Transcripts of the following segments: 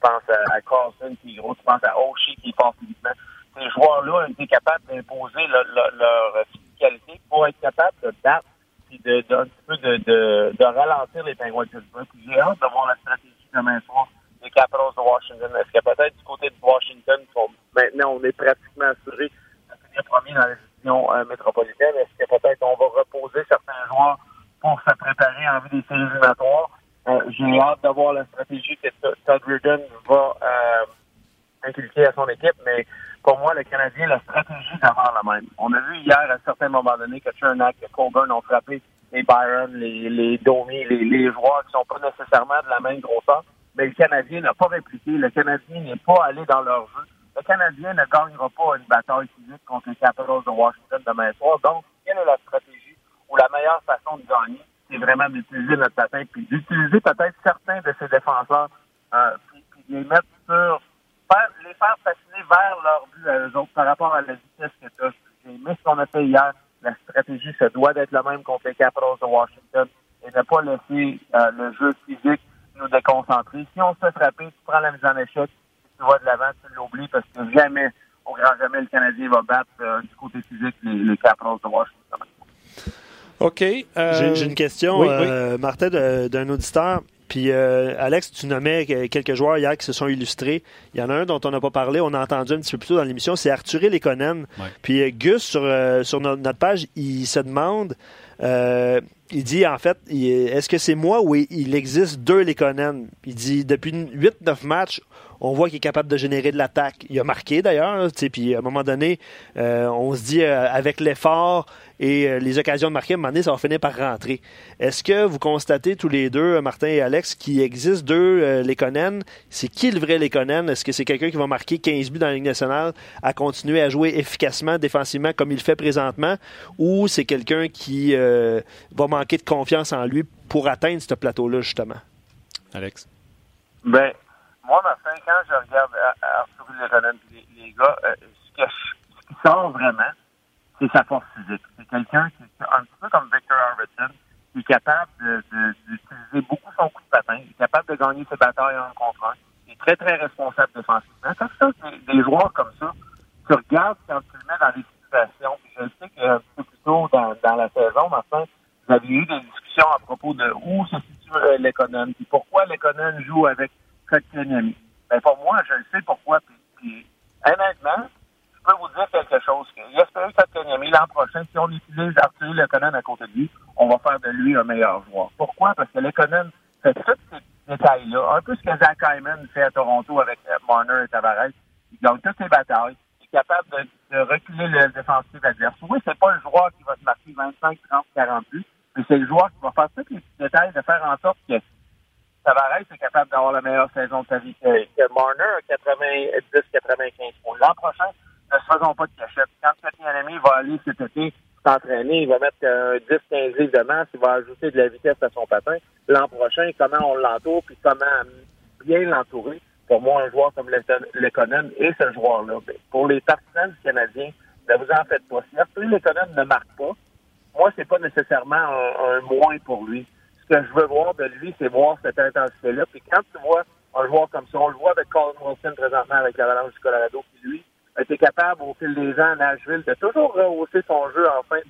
penses à, Carlson qui est gros, tu penses à Oshie qui est fort physiquement. Ces joueurs-là ont été capables d'imposer leur physicalité pour être capables de battre et de, petit peu de, de, ralentir les Penguins de Pittsburgh. J'ai hâte de voir la stratégie demain soir des Capitals de Washington. Est-ce que peut-être du côté de Washington, maintenant on est pratiquement assuré de finir premier dans la division euh, métropolitaine, est-ce que peut-être on va reposer certains joueurs pour se préparer en vue des séries éliminatoires? Euh, J'ai hâte de voir la stratégie que Todd Reardon va euh, inculquer à son équipe, mais pour moi, le Canadien, la stratégie d'avoir la même. On a vu hier, à un certain moment donné, que Chernak et Colburn ont frappé les Byron, les, les Domi, les, les joueurs qui sont pas nécessairement de la même grosseur, mais le Canadien n'a pas répliqué. Le Canadien n'est pas allé dans leur jeu. Le Canadien ne gagnera pas une bataille physique contre les Capitals de Washington demain soir. Donc, quelle est la stratégie ou la meilleure façon de gagner? C'est vraiment d'utiliser notre patin, puis d'utiliser peut-être certains de ces défenseurs, euh, puis, les mettre sur les faire fasciner vers leur but à eux autres par rapport à la vitesse que tu as. J'ai aimé ce qu'on a fait hier. La stratégie, ça doit être la même contre les Capitals de Washington et ne pas laisser euh, le jeu physique nous déconcentrer. Si on se fait tu prends la mise en échec, tu vas de l'avant, tu l'oublies parce que jamais, au grand jamais, le Canadien va battre euh, du côté physique les, les Capitals de Washington. OK. Euh, j'ai une question, Martin, d'un auditeur. Puis, euh, Alex, tu nommais quelques joueurs hier qui se sont illustrés. Il y en a un dont on n'a pas parlé, on a entendu un petit peu plus tôt dans l'émission, c'est Arthur Lekonen. Puis, euh, Gus, sur, euh, sur notre page, il se demande, il dit en fait, est-ce que c'est moi ou il existe deux Lekonen? Il dit, depuis 8-9 matchs, on voit qu'il est capable de générer de l'attaque. Il a marqué d'ailleurs, puis à un moment donné, euh, on se dit euh, avec l'effort et euh, les occasions de marquer, à un moment donné, ça va finir par rentrer. Est-ce que vous constatez tous les deux, Martin et Alex, qu'il existe deux Lekonen? C'est qui le vrai Lekonen? Est-ce que c'est quelqu'un qui va marquer 15 buts dans la Ligue nationale, à continuer à jouer efficacement, défensivement, comme il le fait présentement, ou c'est quelqu'un qui va manquer de confiance en lui pour atteindre ce plateau-là, justement? Alex? Ben, moi, Martin, quand je regarde Arthur Leronen les, les gars, euh, ce, qui sort vraiment, c'est sa force physique. C'est quelqu'un qui est un petit peu comme Victor Arvidsson, qui est capable d'utiliser beaucoup son coup de patin, qui est capable de gagner ses batailles en contre un, qui est très, très responsable défensivement. Quand ça, des, des joueurs comme ça, tu regardes quand tu le mets dans des situations, puis je sais qu'un petit peu plus tôt dans, la saison, Martin, vous avez eu des discussions à propos de où se situe euh, l'économie, pourquoi l'économie joue avec Kotkaniemi. Ben, pour moi, je le sais pourquoi. Puis, honnêtement, je peux vous dire quelque chose. J'espère Kotkaniemi, l'an prochain, si on utilise Arthur Lekonen à côté de lui, on va faire de lui un meilleur joueur. Pourquoi? Parce que Lekonen fait tous ces détails-là. Un peu ce que Zach Hyman fait à Toronto avec euh, Marner et Tavares. Il gagne toutes ses batailles. Il est capable de, reculer le défensif adverse. Oui, c'est pas le joueur qui va se marquer 25, 30, 40 buts, mais c'est le joueur qui va faire tous les petits détails de faire en sorte que Tavares est capable d'avoir la meilleure saison de sa vie que, que Marner à 90-95 points. L'an prochain, ne se faisons pas de cachette. Quand Kotkaniemi va aller cet été s'entraîner, il va mettre un 10-15 livres de masse, il va ajouter de la vitesse à son patin. L'an prochain, comment on l'entoure, puis comment bien l'entourer. Pour moi, un joueur comme Lekonen et ce joueur-là. Pour les partisans du Canadien, ne vous en faites pas. Si Lekonen ne marque pas, moi, c'est pas nécessairement un, un moins pour lui que je veux voir de lui, c'est voir cette intensité-là. Puis quand tu vois un joueur comme ça, on le voit avec Colin Wilson présentement avec l'Avalanche du Colorado, qui lui a été capable au fil des ans à Nashville de toujours rehausser son jeu en fin,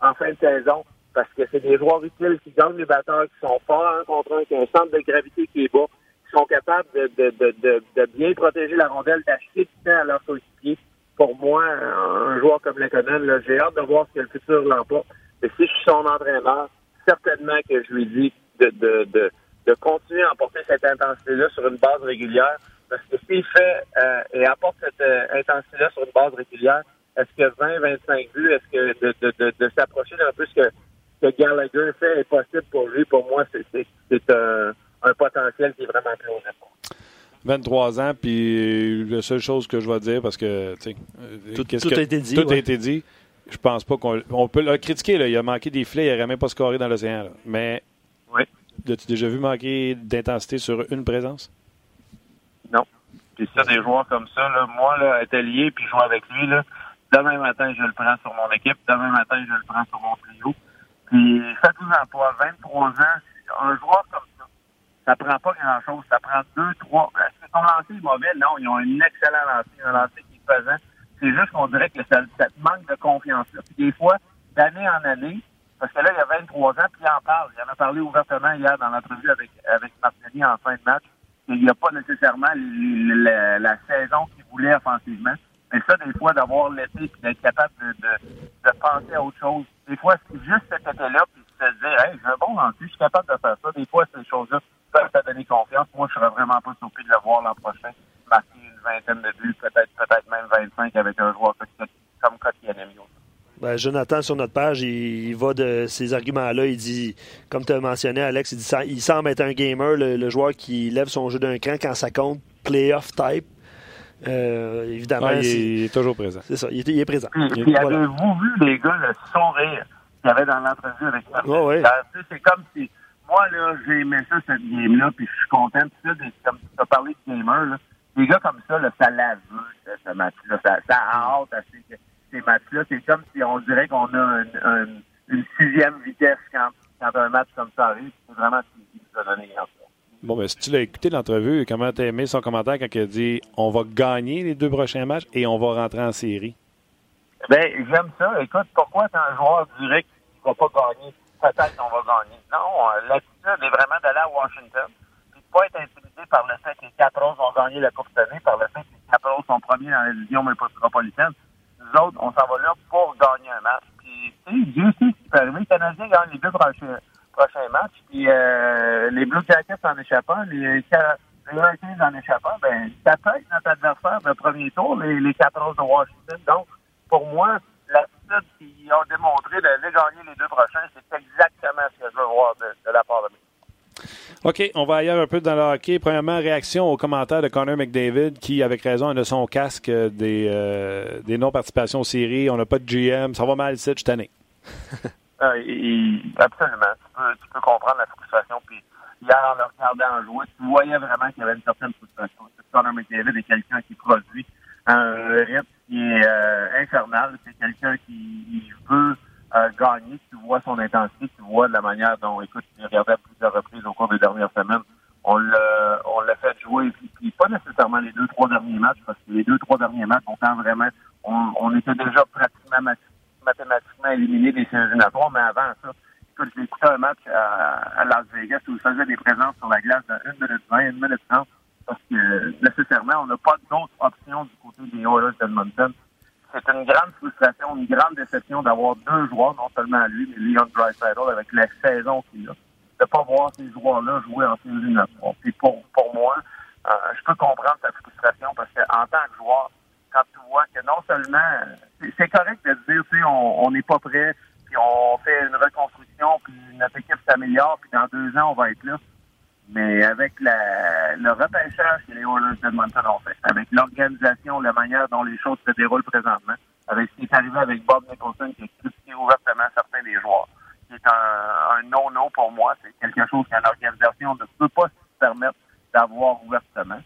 en fin de saison parce que c'est des joueurs utiles qui gagnent les batteurs, qui sont forts un contre un, qui ont un centre de gravité qui est bas, qui sont capables de, de, de, de, bien protéger la rondelle, d'acheter du temps à leur coéquipier. Pour moi, un joueur comme Lekonen, j'ai hâte de voir ce que le futur l'emporte. Et si je suis son entraîneur, certainement que je lui dis de, de, de, de continuer à emporter cette intensité-là sur une base régulière. Parce que s'il fait euh, et apporte cette euh, intensité-là sur une base régulière, est-ce que 20, 25 buts, est-ce que de, de, de, de s'approcher d'un peu ce que, que Gallagher fait est possible pour lui? Pour moi, c'est un, un potentiel qui est vraiment plausible. 23 ans, puis la seule chose que je vais dire, parce que, tu sais, euh, tout, tout a été dit. Tout a été dit je pense pas qu'on on peut le critiquer. Là. Il a manqué des filets, il n'aurait même pas scoré dans l'océan. Mais oui. as-tu déjà vu manquer d'intensité sur une présence? Non. Puis ça, des joueurs comme ça, là, moi, là, atelier, puis jouer avec lui, là, demain matin, je le prends sur mon équipe. Demain matin, je le prends sur mon trio. Puis faites-vous-en pas. 23 ans, un joueur comme ça, ça prend pas grand-chose. Ça prend deux, trois. son lancer est mauvais. Non, ils ont un excellent lancer, un lancer qui est pesant. C'est juste qu'on dirait que ça, manque de confiance-là. Puis des fois, d'année en année, parce que là, il y a 23 ans, puis il en parle. Il en a parlé ouvertement hier dans l'entrevue avec, avec Martinelli en fin de match. Il n'y a pas nécessairement la, saison qu'il voulait offensivement. Mais ça, des fois, d'avoir l'été et d'être capable de, de, de, penser à autre chose. Des fois, c'est juste cet été-là, puis se dire, hey, j'ai un bon lancer, je suis capable de faire ça. Des fois, ces choses-là peuvent te donner confiance. Moi, je serais vraiment pas surpris de le voir l'an prochain vingtaine de buts, peut-être peut-être même 25 avec un joueur comme Kotkaniemi. Ben, Jonathan, sur notre page, il, va de ces arguments-là. Il dit, comme tu as mentionné, Alex, il, dit, il semble être un gamer, le, joueur qui lève son jeu d'un cran quand ça compte, playoff type. Euh, évidemment. il, est, toujours présent. C'est ça, il est, présent. Puis, avez-vous vu, les gars, le sourire qu'il y avait dans l'entrevue avec ça? ouais. C'est comme si, moi, là, j'ai aimé ça, cette game-là, puis je suis content. Puis ça, comme tu as parlé de gamer, là, des gars comme ça, là, ça l'a vu, ce, match-là. Ça, ça a hâte à ces, ces matchs-là. C'est comme si on dirait qu'on a une, une, sixième vitesse quand, quand un match comme ça arrive. C'est vraiment ce qu'il nous a donné Bon, ben, si tu l'as écouté l'entrevue, comment t'as aimé son commentaire quand il a dit on va gagner les deux prochains matchs et on va rentrer en série? Ben, j'aime ça. Écoute, pourquoi t'es un joueur direct qui va pas gagner? Peut-être qu'on va gagner. Non, euh, l'attitude est vraiment d'aller à Washington. Être intimidé par le fait que les Capitals vont gagner la Coupe cette année, par le fait que les Capitals sont premiers dans la division métropolitaine. Nous autres, on s'en va là pour gagner un match. Puis, tu sais, Dieu sait ce qui peut arriver. Les Canadiens gagnent les deux prochains prochain match. Puis euh, les Blue Jackets en échappant, les, Hurricanes en échappant, ben, ça peut être notre adversaire de premier tour, les, les Capitals de Washington. Donc, pour moi, l'attitude qu'ils ont démontré de les gagner les deux prochains, c'est exactement ce que je veux voir de, de la part de moi. OK, on va ailleurs un peu dans le hockey. Premièrement, réaction aux commentaires de Connor McDavid qui, avec raison, a son casque des, euh, des non-participations aux séries. On n'a pas de GM. Ça va mal ici cette année. Euh, absolument. Tu peux, comprendre la frustration. Puis hier, en le regardant jouer, tu voyais vraiment qu'il y avait une certaine frustration. Connor McDavid est quelqu'un qui produit un rythme qui est euh, infernal. C'est quelqu'un qui veut gagner. Tu vois son intensité, tu vois la manière dont, écoute, tu regardais à plusieurs reprises au cours des dernières semaines. On l'a, on l'a fait jouer, puis, pas nécessairement les deux, trois derniers matchs, parce que les deux, trois derniers matchs, on on, était déjà pratiquement mathématiquement éliminé des séries mais avant ça, écoute, écouté un match à, Las Vegas où il faisait des présences sur la glace de 1 minute 20, 1 minute 30, parce que nécessairement, on n'a pas d'autres options du côté des Oilers d'Edmonton. C'est une grande frustration, une grande déception d'avoir deux joueurs, non seulement lui, mais Leon Draisaitl, avec la saison qu'il a, de pas voir ces joueurs-là jouer en séries éliminatoires. Puis pour, pour moi, euh, je peux comprendre sa frustration parce qu'en tant que joueur, que non seulement c'est correct de dire, tu sais, on n'est pas prêt, puis on fait une reconstruction, puis notre équipe s'améliore, puis dans deux ans, on va être là. Mais avec le repêchage que les Oilers d'Edmonton ont fait, avec l'organisation, la manière dont les choses se déroulent présentement, avec ce qui est arrivé avec Bob Nicholson, qui a critiqué ouvertement certains des joueurs, qui est un, un no-no pour moi, c'est quelque chose qu'une organisation ne peut pas se permettre d'avoir ouvertement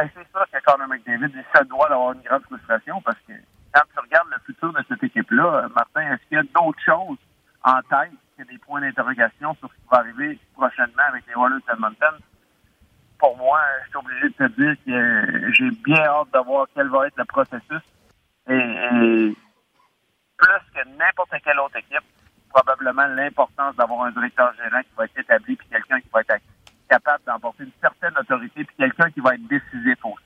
ben, c'est sûr que Conor McDavid, se doit d'avoir une grande frustration parce que quand tu regardes le futur de cette équipe-là, Martin, est-ce qu'il y a d'autres choses en tête que des points d'interrogation sur ce qui va arriver prochainement avec les Oilers d'Edmonton? Pour moi, je suis obligé de te dire que j'ai bien hâte de voir quel va être le processus. Et, plus que n'importe quelle autre équipe, probablement l'importance d'avoir un directeur gérant qui va être établi puis quelqu'un qui va être actif capable d'emporter une certaine autorité, puis quelqu'un qui va être décisif aussi.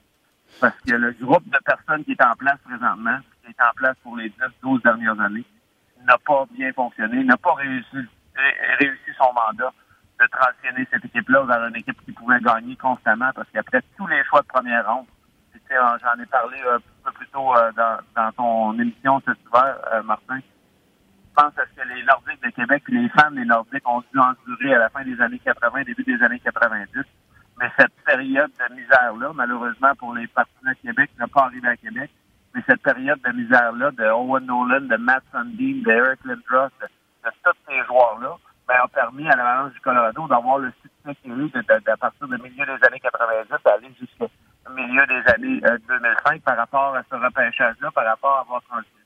Parce que le groupe de personnes qui est en place présentement, qui est en place pour les 10-12 dernières années, n'a pas bien fonctionné, n'a pas réussi, réussi son mandat de transitionner cette équipe-là vers une équipe qui pouvait gagner constamment, parce qu'après tous les choix de première ronde, j'en ai parlé un peu plus tôt euh, dans, dans ton émission cet hiver, euh, Martin, pense à ce que les Nordiques de Québec les fans des Nordiques ont dû endurer à la fin des années 80, début des années 90. Mais cette période de misère-là, malheureusement pour les partisans de Québec, n'a pas arrivé à Québec. Mais cette période de misère-là, de Owen Nolan, de Matt Sundin, de Eric Lindros, de, tous ces joueurs-là, ben, a permis à la balance du Colorado d'avoir le succès qu'il a eu à partir du milieu des années 90 aller jusqu'au milieu des années 2005 euh, par rapport à ce repêchage-là, par rapport à avoir transition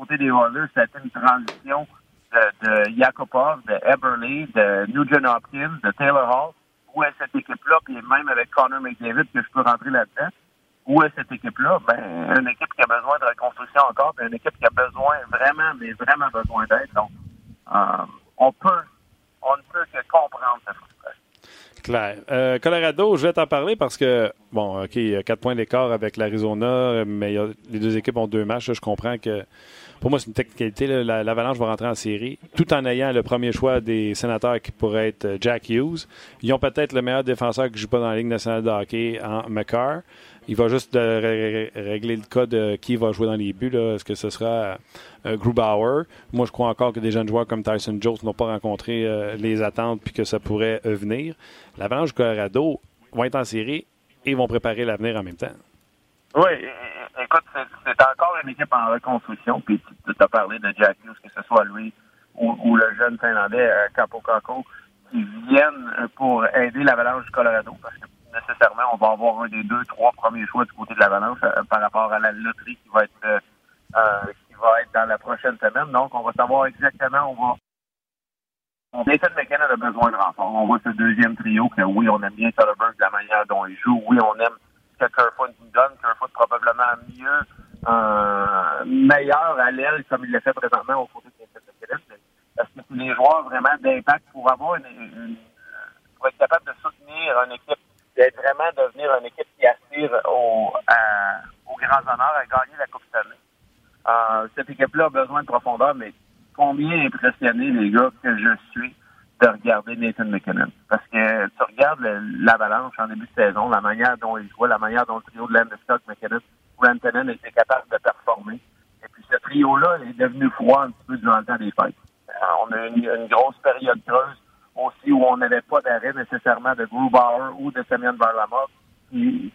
côté des Oilers, c'était une transition de, de Yakupov, de Eberle, de Nugent Hopkins, de Taylor Hall où est cette équipe-là, puis même avec Connor McDavid, que je peux rentrer là-dedans, où est cette équipe-là? Ben, une équipe qui a besoin de reconstruction encore, puis une équipe qui a besoin, vraiment, mais vraiment besoin d'aide. Donc, euh, on peut, on ne peut que comprendre cette Euh, Colorado, je vais t'en parler parce que, bon, OK, il y a quatre points d'écart avec l'Arizona, mais les deux équipes ont deux matchs. je comprends que pour moi, c'est une technicalité. L'Avalanche va rentrer en série tout en ayant le premier choix des sénateurs qui pourrait être euh, Jack Hughes. Ils ont peut-être le meilleur défenseur qui joue pas dans la Ligue nationale de hockey en McCarr. Il va juste régler le cas de qui va jouer dans les buts. Est-ce que ce sera euh, Grubauer? Moi, je crois encore que des jeunes joueurs comme Tyson Jones n'ont pas rencontré euh, les attentes puis que ça pourrait venir. L'Avalanche Colorado vont être en série et vont préparer l'avenir en même temps. Oui, écoute, c'est encore une équipe en reconstruction. Puis tu as parlé de Jack Hughes, que ce soit lui ou, le jeune Finlandais euh, Capo Capo, qui viennent pour aider l'Avalanche du Colorado, nécessairement, on va avoir un des deux, trois premiers choix du côté de l'Avalanche euh, par rapport à la loterie qui va être euh, euh, qui va être dans la prochaine semaine. Donc, on va savoir exactement, on va Nathan McKenna a besoin de renfort. On voit ce deuxième trio que oui, on aime bien Soderbergh de la manière dont il joue. Oui, on aime que Kerfoot nous donne. Kerfoot probablement mieux, euh, meilleur à l'aile comme il l'a fait présentement au côté de Nathan McKenna. Parce que c'est les joueurs vraiment d'impact pour avoir une, une, pour être capable de soutenir une équipe d'être vraiment devenir une équipe qui aspire au, aux grands honneurs, à gagner la Coupe Stanley. Euh, cette équipe-là a besoin de profondeur, mais combien impressionné, les gars, que je suis de regarder Nathan McKinnon. Parce que tu regardes l'avalanche en début de saison, la manière dont il joue, la manière dont le trio de Landeskog, McKinnon, Rantanen était capable de performer. Et puis ce trio-là est devenu froid un petit peu durant le temps des fêtes. Euh, on a eu une grosse période creuse aussi où on n'avait pas d'arrêt nécessairement de Grubauer ou de Semyon Varlamov. Puis,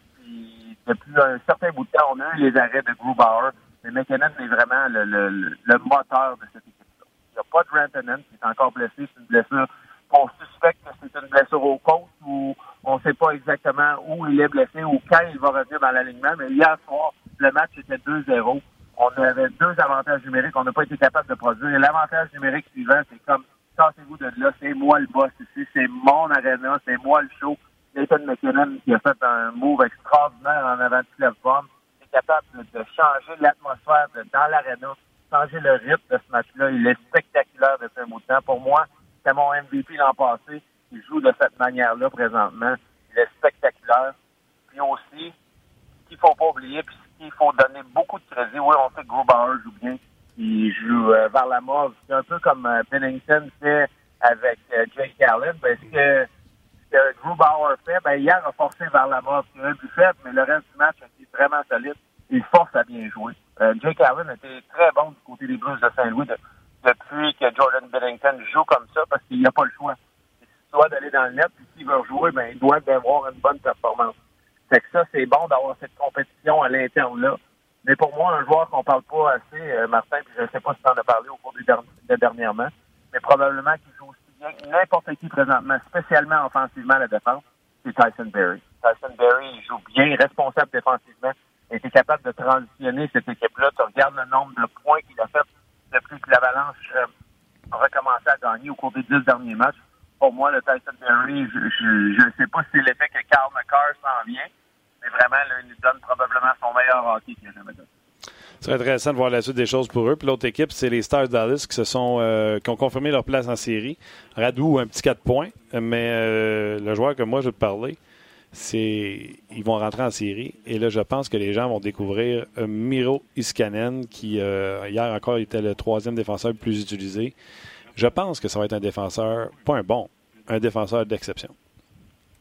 depuis un certain bout de temps, on a eu les arrêts de Grubauer, mais McKinnon est vraiment le, moteur de cette équipe-là. Il n'y a pas de Rantanen qui est encore blessé. C'est une blessure qu'on suspecte que c'est une blessure au côte ou on ne sait pas exactement où il est blessé ou quand il va revenir dans l'alignement. Mais hier soir, le match était 2-0. On avait deux avantages numériques. On n'a pas été capable de produire. Et l'avantage numérique suivant, c'est comme sortez-vous de là, c'est moi le boss ici, c'est mon arena, c'est moi le show. Nathan McKinnon qui a fait un move extraordinaire en avant de Clef-Bomb, est capable de, changer l'atmosphère dans l'arena, changer le rythme de ce match-là. Il est spectaculaire depuis un bout de temps. Pour moi, c'est mon MVP l'an passé. Il joue de cette manière-là présentement. Il est spectaculaire. Puis aussi, ce qu'il faut pas oublier, puis ce qu'il faut donner beaucoup de crédit, oui, on sait que Grubauer joue bien, il joue euh, vers la mort. C'est un peu comme euh, Pennington fait avec euh, Jake Allen. Ben, ce que, que Grubauer fait, ben, hier a forcé vers la mort. C'est un but faible, mais le reste du match a été vraiment solide. Il force à bien jouer. Jake Allen était très bon du côté des Blues de Saint-Louis depuis que Jordan Bennington joue comme ça parce qu'il n'a pas le choix. Il doit d'aller dans le net, puis s'il veut jouer, ben, il doit avoir une bonne performance. C'est que ça, c'est bon d'avoir cette compétition à l'interne là. Mais pour moi, un joueur qu'on parle pas assez, euh, Martin, puis je ne sais pas si tu en as parlé au cours des de dernièrement, mais probablement qu'il joue aussi bien que n'importe qui présentement, spécialement offensivement à la défense, c'est Tyson Berry. Tyson Berry, il joue bien, responsable défensivement, il était capable de transitionner cette équipe-là. Tu regardes le nombre de points qu'il a fait depuis que l'Avalanche euh, a recommencé à gagner au cours des dix derniers matchs. Pour moi, le Tyson Berry, je ne sais pas si c'est l'effet que Carl McCarr s'en vient, mais vraiment, il nous donne probablement son meilleur hockey qu'il a intéressant de voir la suite des choses pour eux. Puis l'autre équipe, c'est les Stars Dallas qui se sont euh, qui ont confirmé leur place en série. Radou, un petit 4 points, mais euh, le joueur que moi je veux te parler, c'est ils vont rentrer en série. Et là, je pense que les gens vont découvrir euh, Miro Iskanen, qui hier encore était le troisième défenseur le plus utilisé. Je pense que ça va être un défenseur, pas un bon, un défenseur d'exception.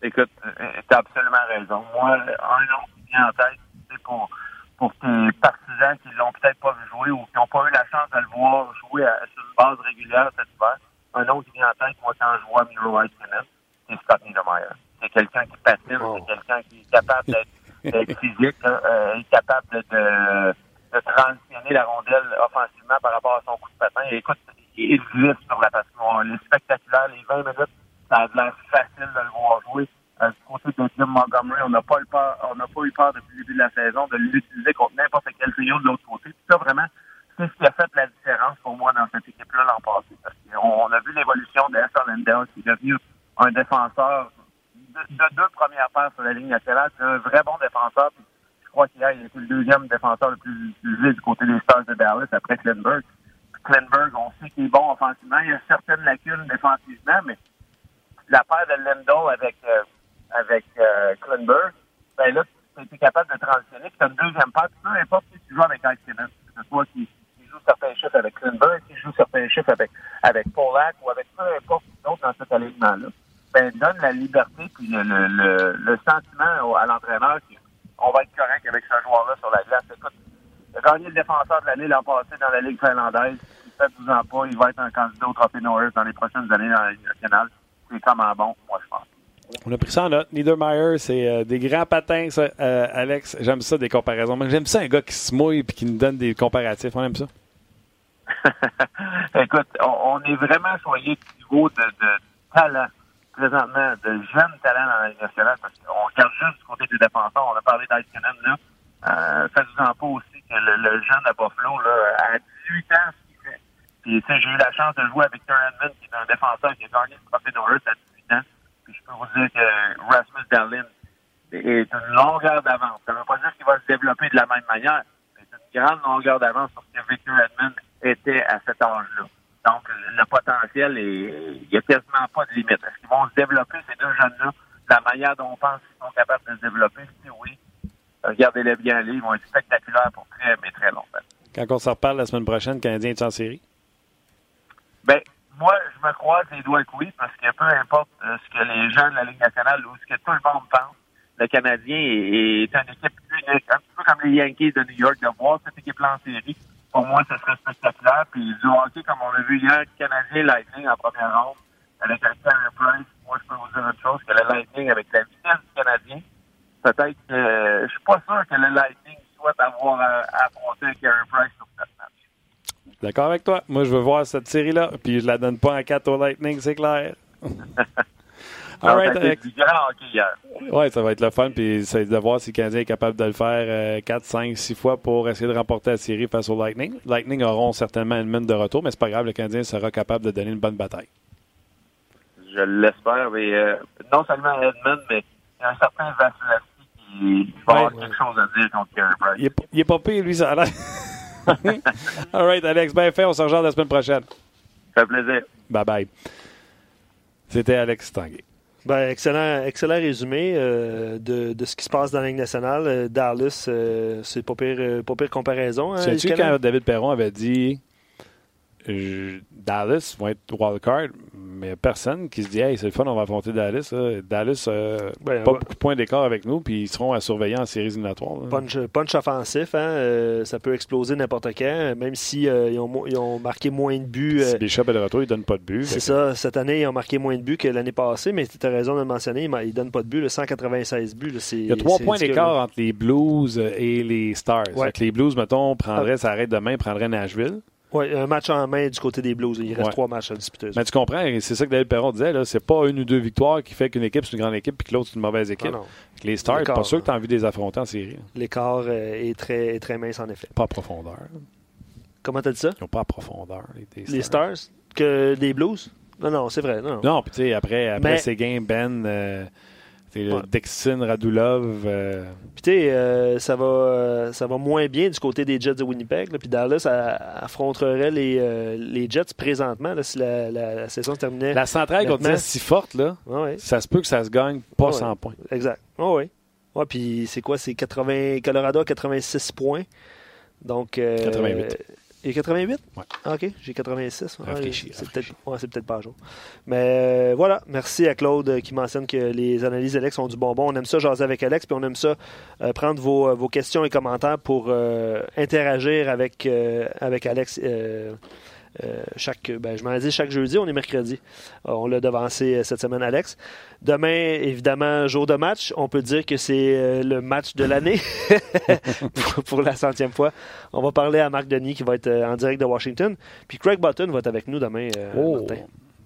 Écoute, tu as absolument raison. Moi, un nom qui vient en tête, c'est pour, pour tes partisans qui l'ont peut-être pas vu jouer ou qui n'ont pas eu la chance de le voir jouer sur une base régulière cet hiver. Un nom qui vient en tête, moi, quand je vois Miro Heiskanen, c'est Scott Niedermayer. C'est quelqu'un qui patine, c'est quelqu'un qui est capable d'être physique, euh, est capable de, de, de, transitionner la rondelle offensivement par rapport à son coup de patin. Et écoute, il glisse sur la patinoire. Les spectaculaires, les 20 minutes ça a l'air facile de le voir jouer. Euh, du côté de Jim Montgomery, on n'a pas, eu peur, on n'a pas eu peur depuis le début de la saison de l'utiliser contre n'importe quel trio de l'autre côté. ça, vraiment, c'est ce qui a fait la différence pour moi dans cette équipe-là l'an passé. Parce qu'on a vu l'évolution d'Esther Lendell, qui est devenu un défenseur de deux premières paires sur la ligne nationale. C'est un vrai bon défenseur. je crois qu'il a été le deuxième défenseur le plus utilisé du côté des Stars de Dallas après Klinberg. Klinberg, on sait qu'il est bon offensivement. Il y a certaines lacunes défensivement, mais la paire de Lendo avec, euh, avec euh, ben là, tu été capable de transitionner. Puis tu as une deuxième paire, peu importe si tu joues avec Ice que ce soit qui, joue certains chiffres avec Klinberg, qui joue certains chiffres avec, avec Polak ou avec peu importe d'autres dans cet alignement-là, ben donne la liberté puis le, le, sentiment à l'entraîneur qu'on va être correct avec ce joueur-là sur la glace. Écoute, le défenseur de l'année l'an passé dans la Ligue finlandaise. Il fait 12 ans pas. Il va être un candidat au Trophée Norris dans les prochaines années dans la Ligue nationale. Comment bon, moi, je pense. On a pris ça en note. Niedermeyer, c'est euh, des grands patins, ça, euh, Alex. J'aime ça, des comparaisons. J'aime ça, un gars qui se mouille et qui nous donne des comparatifs. On aime ça. Écoute, on, est vraiment soigné du niveau de, de, talent, présentement, de jeunes talents dans la Ligue nationale, parce qu'on regarde juste du côté des défenseurs. On a parlé d'Aitken, là. Euh, Faites-vous en pas aussi que le, jeune à Buffalo, là, à 18 ans, ce qu'il fait. Puis, j'ai eu la chance de jouer avec Edmund, qui est un défenseur qui a gagné le trophée Norris à 18 ans. Puis, je peux vous dire que Rasmus Dahlin est une longueur d'avance. Ça ne veut pas dire qu'il va se développer de la même manière, mais c'est une grande longueur d'avance sur ce que Victor Edmund était à cet âge-là. Donc, le potentiel, est, il n'y a quasiment pas de limite. Est-ce qu'ils vont se développer, ces deux jeunes-là, de la manière dont on pense qu'ils sont capables de se développer? Si oui, regardez-les bien aller. Ils vont être spectaculaires pour très, mais très longtemps. Quand on se reparle la semaine prochaine, Canadien est en série? Ben, moi, je me croise les doigts oui, parce que peu importe euh, ce que les gens de la Ligue nationale ou ce que tout le monde pense, le Canadien est, une équipe un petit peu comme les Yankees de New York, de voir cette équipe-là en série. Pour moi, ce serait spectaculaire. Puis du hockey, comme on l'a vu hier, Canadien Lightning en première ronde, avec un Carey Price, moi, je peux vous dire une chose, que le Lightning, avec la vitesse du Canadien, peut-être que euh, je suis pas sûr que le Lightning souhaite avoir à, affronter un Carey Price sur match. D'accord avec toi. Moi, je veux voir cette série-là, puis je la donne pas en 4 au Lightning, c'est clair. All right, Oui, ça va être le fun. Puis c'est de voir si le Canadien est capable de le faire 4, 5, 6 fois pour essayer de remporter la série face au Lightning. Lightning auront certainement une mine de retour, mais c'est pas grave, le Canadien sera capable de donner une bonne bataille. Je l'espère, mais euh, non seulement Edmund, mais il y a un certain Vasilevski qui va avoir quelque chose à dire contre Carey Price. Il est, il est pas pire, lui, ça a l'air. All right, Alex, bien fait. On se rejoint la semaine prochaine. Ça fait plaisir. Bye bye. C'était Alex Tanguay. Ben, excellent, excellent résumé euh, de, de, ce qui se passe dans la Ligue nationale. Euh, Dallas, euh, c'est pas pire, pas pire comparaison. Hein, tu quand David Perron avait dit Dallas vont être wildcard, mais il n'y a personne qui se dit Hey, c'est le fun, on va affronter Dallas. Dallas, euh, ben, pas beaucoup de points d'écart avec nous, puis ils seront à surveiller en séries éliminatoires. Punch, punch, offensif, hein, euh, ça peut exploser n'importe quand, même s'ils si, euh, ils, ont, ils, ont, marqué moins de buts. Si Bishop est de retour, ils ne donnent pas de buts. C'est ça, cette année, ils ont marqué moins de buts que l'année passée, mais tu as raison de le mentionner, ils ne donnent pas de buts, le 196 buts. il y a trois points d'écart entre les Blues et les Stars. les Blues, mettons, prendraient, ah. ça arrête demain, prendraient Nashville. Oui, un match en main du côté des Blues. Il reste trois matchs à disputer. Mais tu comprends, c'est ça que David Perron disait. Ce n'est pas une ou deux victoires qui fait qu'une équipe, c'est une grande équipe puis que l'autre, c'est une mauvaise équipe. Les Stars, pas sûr que tu as envie de les affronter en série. L'écart euh, est très, très mince, en effet. Pas à profondeur. Comment tu as dit ça? Ils n'ont pas à profondeur. Les, stars. Que des Blues? Non, non, c'est vrai. Non, non puis tu sais, après, après ces games, Ben. Euh, Dixon, Radulov. Euh, puis tu sais, euh, ça, va, euh, ça va moins bien du côté des Jets de Winnipeg. puis Dallas affronterait les, les Jets présentement si la, saison se terminait. La centrale qu'on est si forte, là, ça se peut que ça se gagne pas 100 points. Exact. Oh, oui. Ouais, puis c'est quoi? C'est 80, Colorado a 86 points. Donc, 88. Il a 88? Oui. Ah, OK, j'ai 86. c'est peut-être pas à jour. Mais euh, voilà, merci à Claude euh, qui mentionne que les analyses d'Alex ont du bonbon. On aime ça jaser avec Alex, puis on aime ça euh, prendre vos, vos, questions et commentaires pour interagir avec, avec Alex chaque, ben, je m'en dis chaque jeudi, on est mercredi. Euh, on l'a devancé euh, cette semaine, Alex. Demain, évidemment, jour de match. On peut dire que c'est le match de l'année pour, la centième fois. On va parler à Marc Denis qui va être en direct de Washington. Puis Craig Button va être avec nous demain. oh.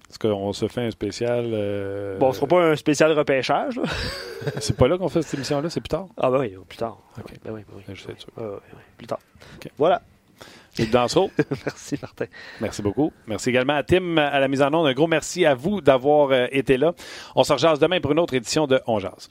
Est-ce qu'on se fait un spécial. Bon, ce sera pas un spécial repêchage. c'est pas là qu'on fait cette émission-là, c'est plus tard? Ah, ben oui, plus tard. OK. Ben oui, ben oui. Je sais, sûr. plus tard. Voilà. merci, Martin. Merci beaucoup. Merci également à Tim à la mise en onde. Un gros merci à vous d'avoir été là. On se rejase demain pour une autre édition de On Jase.